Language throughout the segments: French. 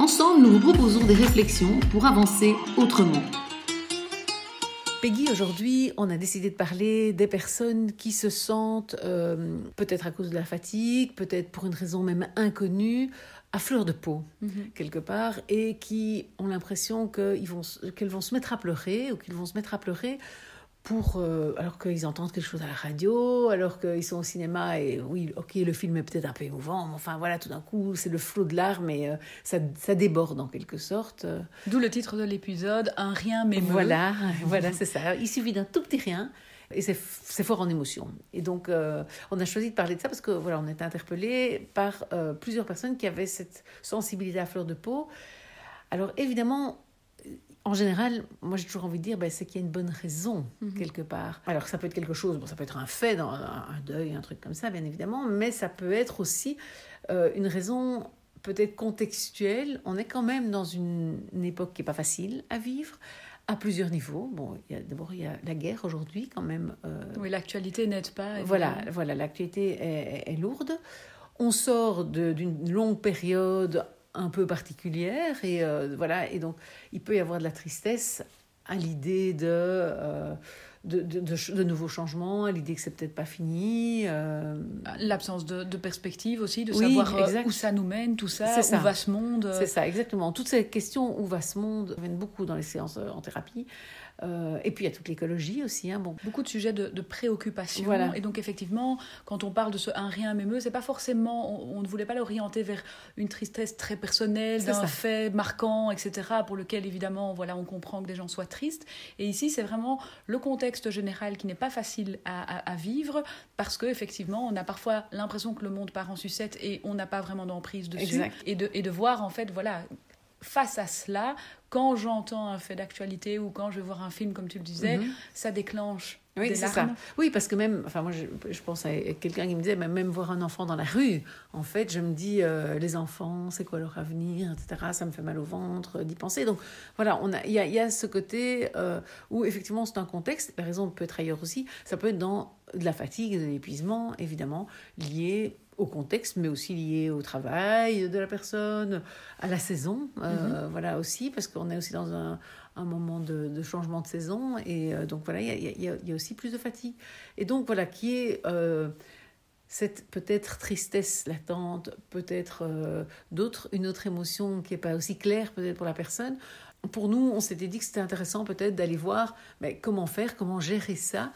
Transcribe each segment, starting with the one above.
Ensemble, nous vous proposons des réflexions pour avancer autrement. Peggy, aujourd'hui, on a décidé de parler des personnes qui se sentent, euh, peut-être à cause de la fatigue, peut-être pour une raison même inconnue, à fleur de peau, Mhm. quelque part, et qui ont l'impression qu'ils vont, qu'elles vont se mettre à pleurer ou qu'ils vont se mettre à pleurer pour, euh, alors qu'ils entendent quelque chose à la radio, alors qu'ils sont au cinéma et oui, ok, le film est peut-être un peu émouvant, mais enfin voilà, tout d'un coup, c'est le flot de larmes et euh, ça, ça déborde en quelque sorte. D'où le titre de l'épisode, Un rien mais Voilà, voilà, c'est ça. Il suffit d'un tout petit rien et c'est c'est fort en émotion. Et donc, euh, on a choisi de parler de ça parce que voilà, on est interpellé par plusieurs personnes qui avaient cette sensibilité à fleur de peau. Alors, évidemment, en général, moi j'ai toujours envie de dire, ben, c'est qu'il y a une bonne raison quelque part. Alors, ça peut être quelque chose, bon, ça peut être un fait, dans un, un deuil, un truc comme ça, bien évidemment, mais ça peut être aussi euh, une raison peut-être contextuelle. On est quand même dans une, une époque qui n'est pas facile à vivre à plusieurs niveaux. Bon, d'abord, il y a la guerre aujourd'hui, quand même. euh, Oui, l'actualité n'aide pas. voilà, voilà l'actualité est, est lourde. On sort d'une longue période un peu particulière et euh, voilà et donc il peut y avoir de la tristesse à l'idée de, euh, de, de, de ch- de nouveaux changements, à l'idée que c'est peut-être pas fini. euh, L'absence de, perspective aussi, de Oui, savoir exact. où ça nous mène, tout ça, où va ce monde. C'est ça, exactement. Toutes ces questions où va ce monde viennent beaucoup dans les séances en thérapie. Euh, et puis il y a toute l'écologie aussi. Hein, bon. beaucoup de sujets de, de préoccupation. Voilà. Et donc, effectivement, quand on parle de ce un rien m'émeut, c'est pas forcément, on, on ne voulait pas l'orienter vers une tristesse très personnelle, d'un fait marquant, etc., pour lequel, évidemment, voilà, on comprend que des gens soient tristes. Et ici, c'est vraiment le contexte général qui n'est pas facile à, à- à vivre, parce que effectivement, on a parfois l'impression que le monde part en sucette et on n'a pas vraiment d'emprise dessus. Exact. Et de, et de voir, en fait, voilà, face à cela, quand j'entends un fait d'actualité ou quand je vais voir un film, comme tu le disais, Mhm. ça déclenche Oui, c'est ça. Oui, parce que même, enfin moi je, je pense à quelqu'un qui me disait, même voir un enfant dans la rue, en fait, je me dis, euh, les enfants, c'est quoi leur avenir, etc. Ça me fait mal au ventre d'y penser. Donc voilà, a, il y a, il y a ce côté euh, où effectivement c'est un contexte. La raison peut être ailleurs aussi. Ça peut être dans de la fatigue, de l'épuisement, évidemment, lié au contexte, mais aussi lié au travail de la personne, à la saison, euh, voilà aussi, parce qu'on est aussi dans un, moment de, changement de saison, et euh, donc voilà, il y a aussi plus de fatigue. Et donc voilà, qui est euh, cette peut-être tristesse latente, peut-être euh, d'autres, une autre émotion qui n'est pas aussi claire peut-être pour la personne. Pour nous, on s'était dit que c'était intéressant peut-être d'aller voir mais comment faire, comment gérer ça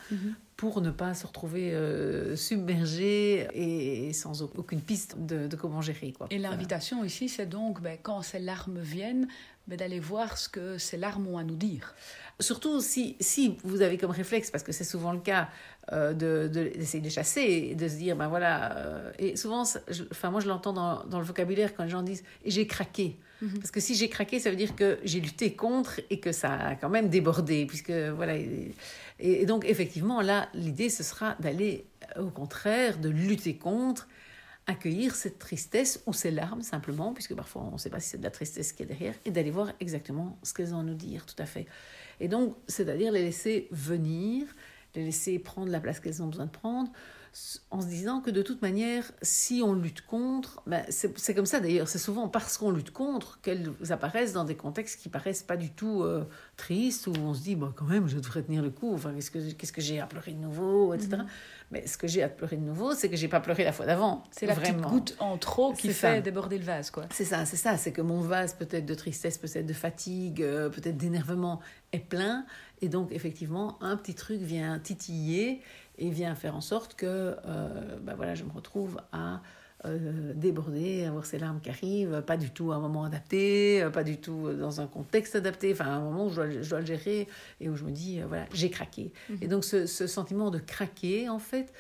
pour ne pas se retrouver euh, submergé et, sans au- aucune piste de, de comment gérer. Quoi. Et l'invitation ici, c'est donc, ben, quand ces larmes viennent, ben, d'aller voir ce que ces larmes ont à nous dire. Surtout si, si vous avez comme réflexe, parce que c'est souvent le cas, euh, de, de- d'essayer de les chasser et de se dire, ben voilà. euh, et souvent, je- enfin, moi je l'entends dans, dans le vocabulaire quand les gens disent et j'ai craqué. Parce que si j'ai craqué, ça veut dire que j'ai lutté contre et que ça a quand même débordé. Puisque, voilà, et, et donc, effectivement, là, l'idée, ce sera d'aller, au contraire, de lutter contre accueillir cette tristesse ou ces larmes simplement, puisque parfois on ne sait pas si c'est de la tristesse qui est derrière, et d'aller voir exactement ce qu'elles ont à nous dire, tout à fait. Et donc, c'est-à-dire les laisser venir, les laisser prendre la place qu'elles ont besoin de prendre, en se disant que de toute manière, si on lutte contre, ben c'est comme ça d'ailleurs, c'est souvent parce qu'on lutte contre qu'elles apparaissent dans des contextes qui paraissent pas du tout euh, tristes, où on se dit, bon, quand même, je devrais tenir le coup, enfin, qu'est-ce que, que j'ai à pleurer de nouveau, etc. Mais ce que j'ai à pleurer de nouveau, c'est que j'ai pas pleuré la fois d'avant. C'est la petite goutte en trop qui fait ça. déborder le vase, quoi. C'est ça, c'est ça. C'est que mon vase, peut-être de tristesse, peut-être de fatigue, euh, peut-être d'énervement, est plein. Et donc, effectivement, un petit truc vient titiller et vient faire en sorte que euh, ben voilà, je me retrouve à euh, déborder, avoir ces larmes qui arrivent, pas du tout à un moment adapté, euh, pas du tout dans un contexte adapté, enfin à un moment où je dois, je dois le gérer et où je me dis, euh, voilà, j'ai craqué. Et donc ce, ce sentiment de craquer, en fait,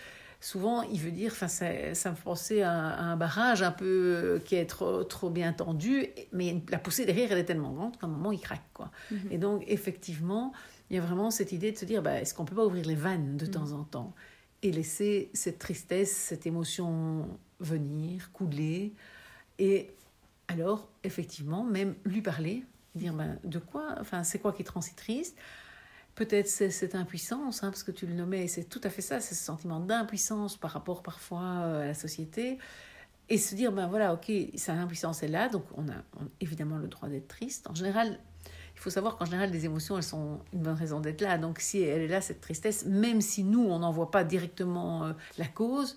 souvent, il veut dire, enfin, ça, ça me fait penser à, un barrage un peu euh, qui est trop, trop bien tendu, mais la poussée derrière, elle est tellement grande qu'à un moment, il craque. Quoi. Mhm. Et donc, effectivement, il y a vraiment cette idée de se dire, bah, est-ce qu'on peut pas ouvrir les vannes de mhm. temps en temps et laisser cette tristesse, cette émotion venir, couler, et alors, effectivement, même lui parler, dire, ben, de quoi, enfin, c'est quoi qui te rend si triste? Peut-être c'est cette impuissance, hein, parce que tu le nommais, c'est tout à fait ça, c'est ce sentiment d'impuissance par rapport parfois euh, à la société. Et se dire, ben voilà, ok, sa impuissance est là, donc on a évidemment le droit d'être triste. En général, il faut savoir qu'en général, les émotions, elles sont une bonne raison d'être là. Donc si elle est là, cette tristesse, même si nous, on n'en voit pas directement euh, la cause,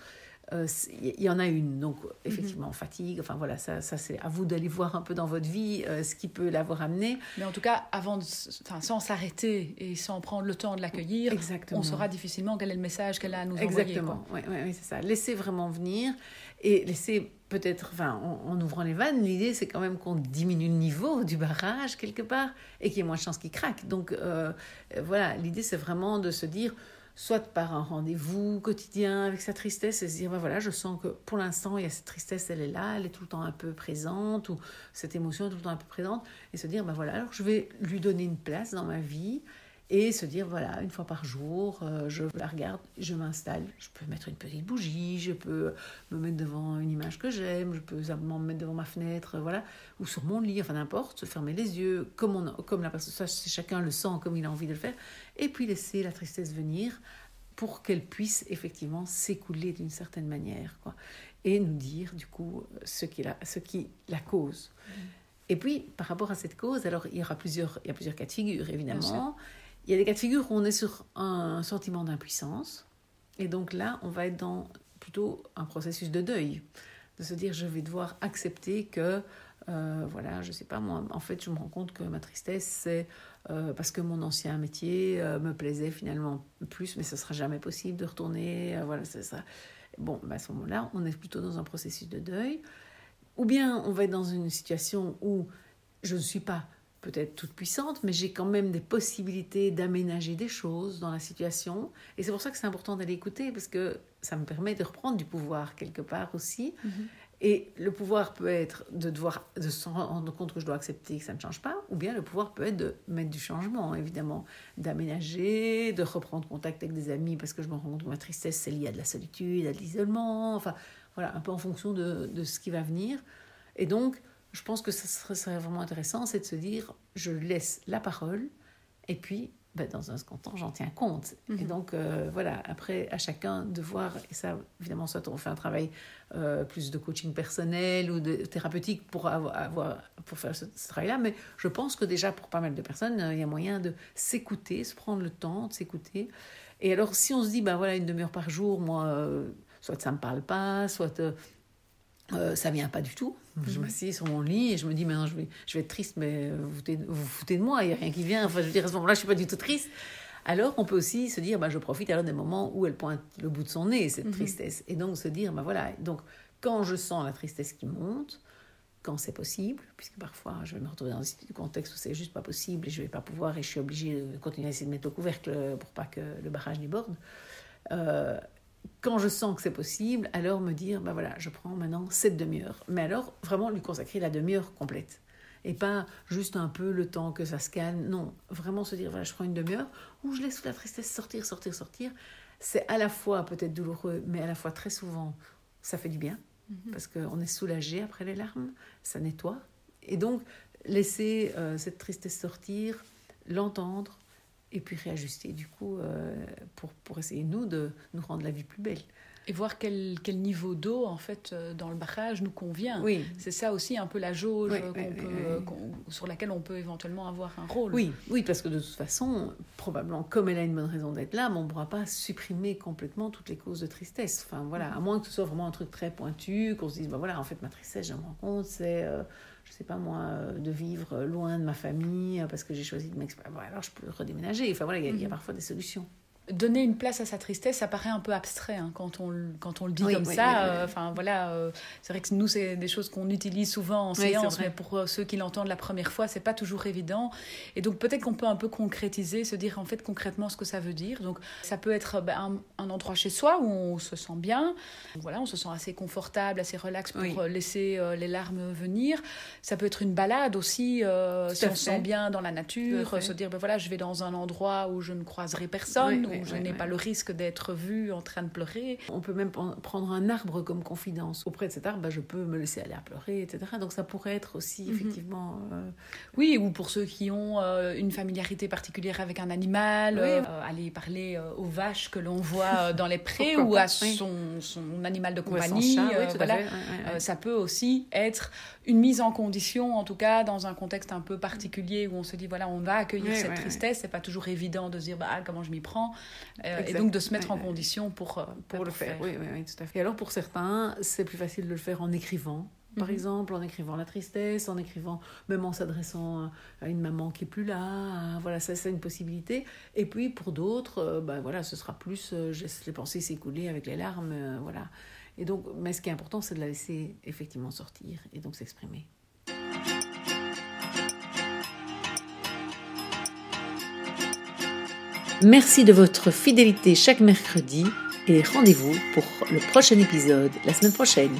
il euh, y en a une. Donc, effectivement, fatigue. Enfin, voilà, ça, ça c'est à vous d'aller voir un peu dans votre vie euh, ce qui peut l'avoir amené. Mais en tout cas, avant enfin, sans s'arrêter et sans prendre le temps de l'accueillir, on saura difficilement quel est le message qu'elle a à nous envoyer. Exactement, oui, ouais, c'est ça. Laissez vraiment venir et laissez peut-être, enfin, en, ouvrant les vannes, l'idée c'est quand même qu'on diminue le niveau du barrage quelque part et qu'il y ait moins de chances qu'il craque. Donc, euh, voilà, l'idée c'est vraiment de se dire soit par un rendez-vous quotidien avec sa tristesse et se dire, ben voilà, je sens que pour l'instant, il y a cette tristesse, elle est là, elle est tout le temps un peu présente, ou cette émotion est tout le temps un peu présente, et se dire, ben voilà, alors je vais lui donner une place dans ma vie, et se dire voilà une fois par jour euh, je la regarde je m'installe je peux mettre une petite bougie je peux me mettre devant une image que j'aime je peux simplement me mettre devant ma fenêtre voilà ou sur mon lit enfin n'importe se fermer les yeux comme on comme la personne ça chacun le sent comme il a envie de le faire et puis laisser la tristesse venir pour qu'elle puisse effectivement s'écouler d'une certaine manière quoi et nous dire du coup ce qui la ce qui la cause mmh. et puis, par rapport à cette cause, alors il y aura plusieurs, il y a plusieurs cas de figure, évidemment. Il y a des cas de figure où on est sur un sentiment d'impuissance. Et donc là, on va être dans plutôt un processus de deuil. De se dire, je vais devoir accepter que, euh, voilà, je sais pas, moi, en fait, je me rends compte que ma tristesse, c'est euh, parce que mon ancien métier euh, me plaisait finalement plus, mais ce sera jamais possible de retourner. voilà, c'est ça. Bon, bah, à ce moment-là, on est plutôt dans un processus de deuil. Ou bien on va être dans une situation où je ne suis pas peut-être toute puissante, mais j'ai quand même des possibilités d'aménager des choses dans la situation. Et c'est pour ça que c'est important d'aller écouter, parce que ça me permet de reprendre du pouvoir quelque part aussi. Mhm. Et le pouvoir peut être de devoir de se rendre compte que je dois accepter que ça ne change pas, ou bien le pouvoir peut être de mettre du changement, évidemment, d'aménager, de reprendre contact avec des amis, parce que je me rends compte que ma tristesse, c'est lié à de la solitude, à de l'isolement, enfin, voilà, un peu en fonction de, de ce qui va venir. Et donc, je pense que ce serait vraiment intéressant, c'est de se dire, je laisse la parole, et puis, ben, dans un second temps, j'en tiens compte. Et mhm. donc, euh, voilà, après, à chacun de voir, et ça, évidemment, soit on fait un travail euh, plus de coaching personnel ou de thérapeutique pour, avoir, pour faire ce, travail-là, mais je pense que déjà, pour pas mal de personnes, il y a moyen de s'écouter, se prendre le temps de s'écouter. Et alors, si on se dit, ben voilà, une demi-heure par jour, moi, euh, soit ça ne me parle pas, soit euh, ça vient pas du tout. Je mhm. m'assieds sur mon lit et je me dis, maintenant je vais, je vais être triste, mais vous vous, vous foutez de moi, il n'y a rien qui vient. Enfin, je veux dire, à ce moment-là, je suis pas du tout triste. Alors, on peut aussi se dire, bah, je profite alors des moments où elle pointe le bout de son nez, cette mhm. tristesse. Et donc, se dire, bah, voilà, donc, quand je sens la tristesse qui monte, quand c'est possible, puisque parfois je vais me retrouver dans un contexte où c'est juste pas possible et je vais pas pouvoir et je suis obligée de continuer à essayer de mettre au couvercle pour pas que le barrage déborde. Euh, quand je sens que c'est possible, alors me dire, ben voilà, je prends maintenant cette demi-heure. Mais alors, vraiment lui consacrer la demi-heure complète. Et pas juste un peu le temps que ça se calme. Non, vraiment se dire, voilà, je prends une demi-heure où je laisse la tristesse sortir, sortir, sortir. C'est à la fois peut-être douloureux, mais à la fois très souvent, ça fait du bien. Mhm. Parce qu'on est soulagé après les larmes, ça nettoie. Et donc, laisser euh, cette tristesse sortir, l'entendre, et puis réajuster du coup euh, pour, pour essayer nous de nous rendre la vie plus belle. Et voir quel, quel niveau d'eau en fait euh, dans le barrage nous convient. Oui. C'est ça aussi un peu la jauge sur laquelle on peut éventuellement avoir un rôle. Oui, oui, parce que de toute façon, probablement comme elle a une bonne raison d'être là, on ne pourra pas supprimer complètement toutes les causes de tristesse. Enfin voilà, à moins que ce soit vraiment un truc très pointu, qu'on se dise, bah voilà, en fait ma tristesse, je me rends compte, c'est euh, je sais pas moi, euh, de vivre loin de ma famille euh, parce que j'ai choisi de m'exprimer. alors je peux redéménager. Enfin voilà, il y, a, mhm. parfois des solutions. Donner une place à sa tristesse, ça paraît un peu abstrait hein, quand, on, quand on le dit Oui, comme oui, ça. euh, Enfin voilà, euh, c'est vrai que nous c'est des choses qu'on utilise souvent en séance, mais pour euh, ceux qui l'entendent la première fois, c'est pas toujours évident. Et donc peut-être qu'on peut un peu concrétiser, se dire en fait concrètement ce que ça veut dire. Donc ça peut être ben, un, un endroit chez soi où on se sent bien, voilà, on se sent assez confortable, assez relax pour laisser euh, les larmes venir. Ça peut être une balade aussi, si on se sent bien dans la nature, se dire ben voilà, je vais dans un endroit où je ne croiserai personne, Oui, je n'ai pas le risque d'être vu en train de pleurer. On peut même prendre un arbre comme confidence. Auprès de cet arbre, bah, je peux me laisser aller à pleurer, etc. Donc ça pourrait être aussi Mhm. effectivement. euh, Oui, ou pour ceux qui ont euh, une familiarité particulière avec un animal, Oui. euh, aller parler euh, aux vaches que l'on voit euh, dans les prés ou à son, son animal de compagnie. chat, euh, oui, tout à voilà. Ouais, ouais, ouais. Euh, ça peut aussi être une mise en condition, en tout cas dans un contexte un peu particulier où on se dit voilà, on va accueillir cette tristesse. C'est pas toujours évident de se dire bah, comment je m'y prends. Euh, et donc de se mettre en condition pour, euh, pour le faire. Oui, oui, oui, tout à fait. Et alors pour certains, c'est plus facile de le faire en écrivant. Par Mhm. exemple, en écrivant la tristesse, en écrivant, même en s'adressant à une maman qui est plus là, à- voilà, ça c'est une possibilité. Et puis pour d'autres, euh, ben voilà, ce sera plus, euh, je laisse les pensées s'écouler avec les larmes, euh, voilà. Et donc, mais ce qui est important, c'est de la laisser effectivement sortir et donc s'exprimer. Merci de votre fidélité chaque mercredi et rendez-vous pour le prochain épisode la semaine prochaine.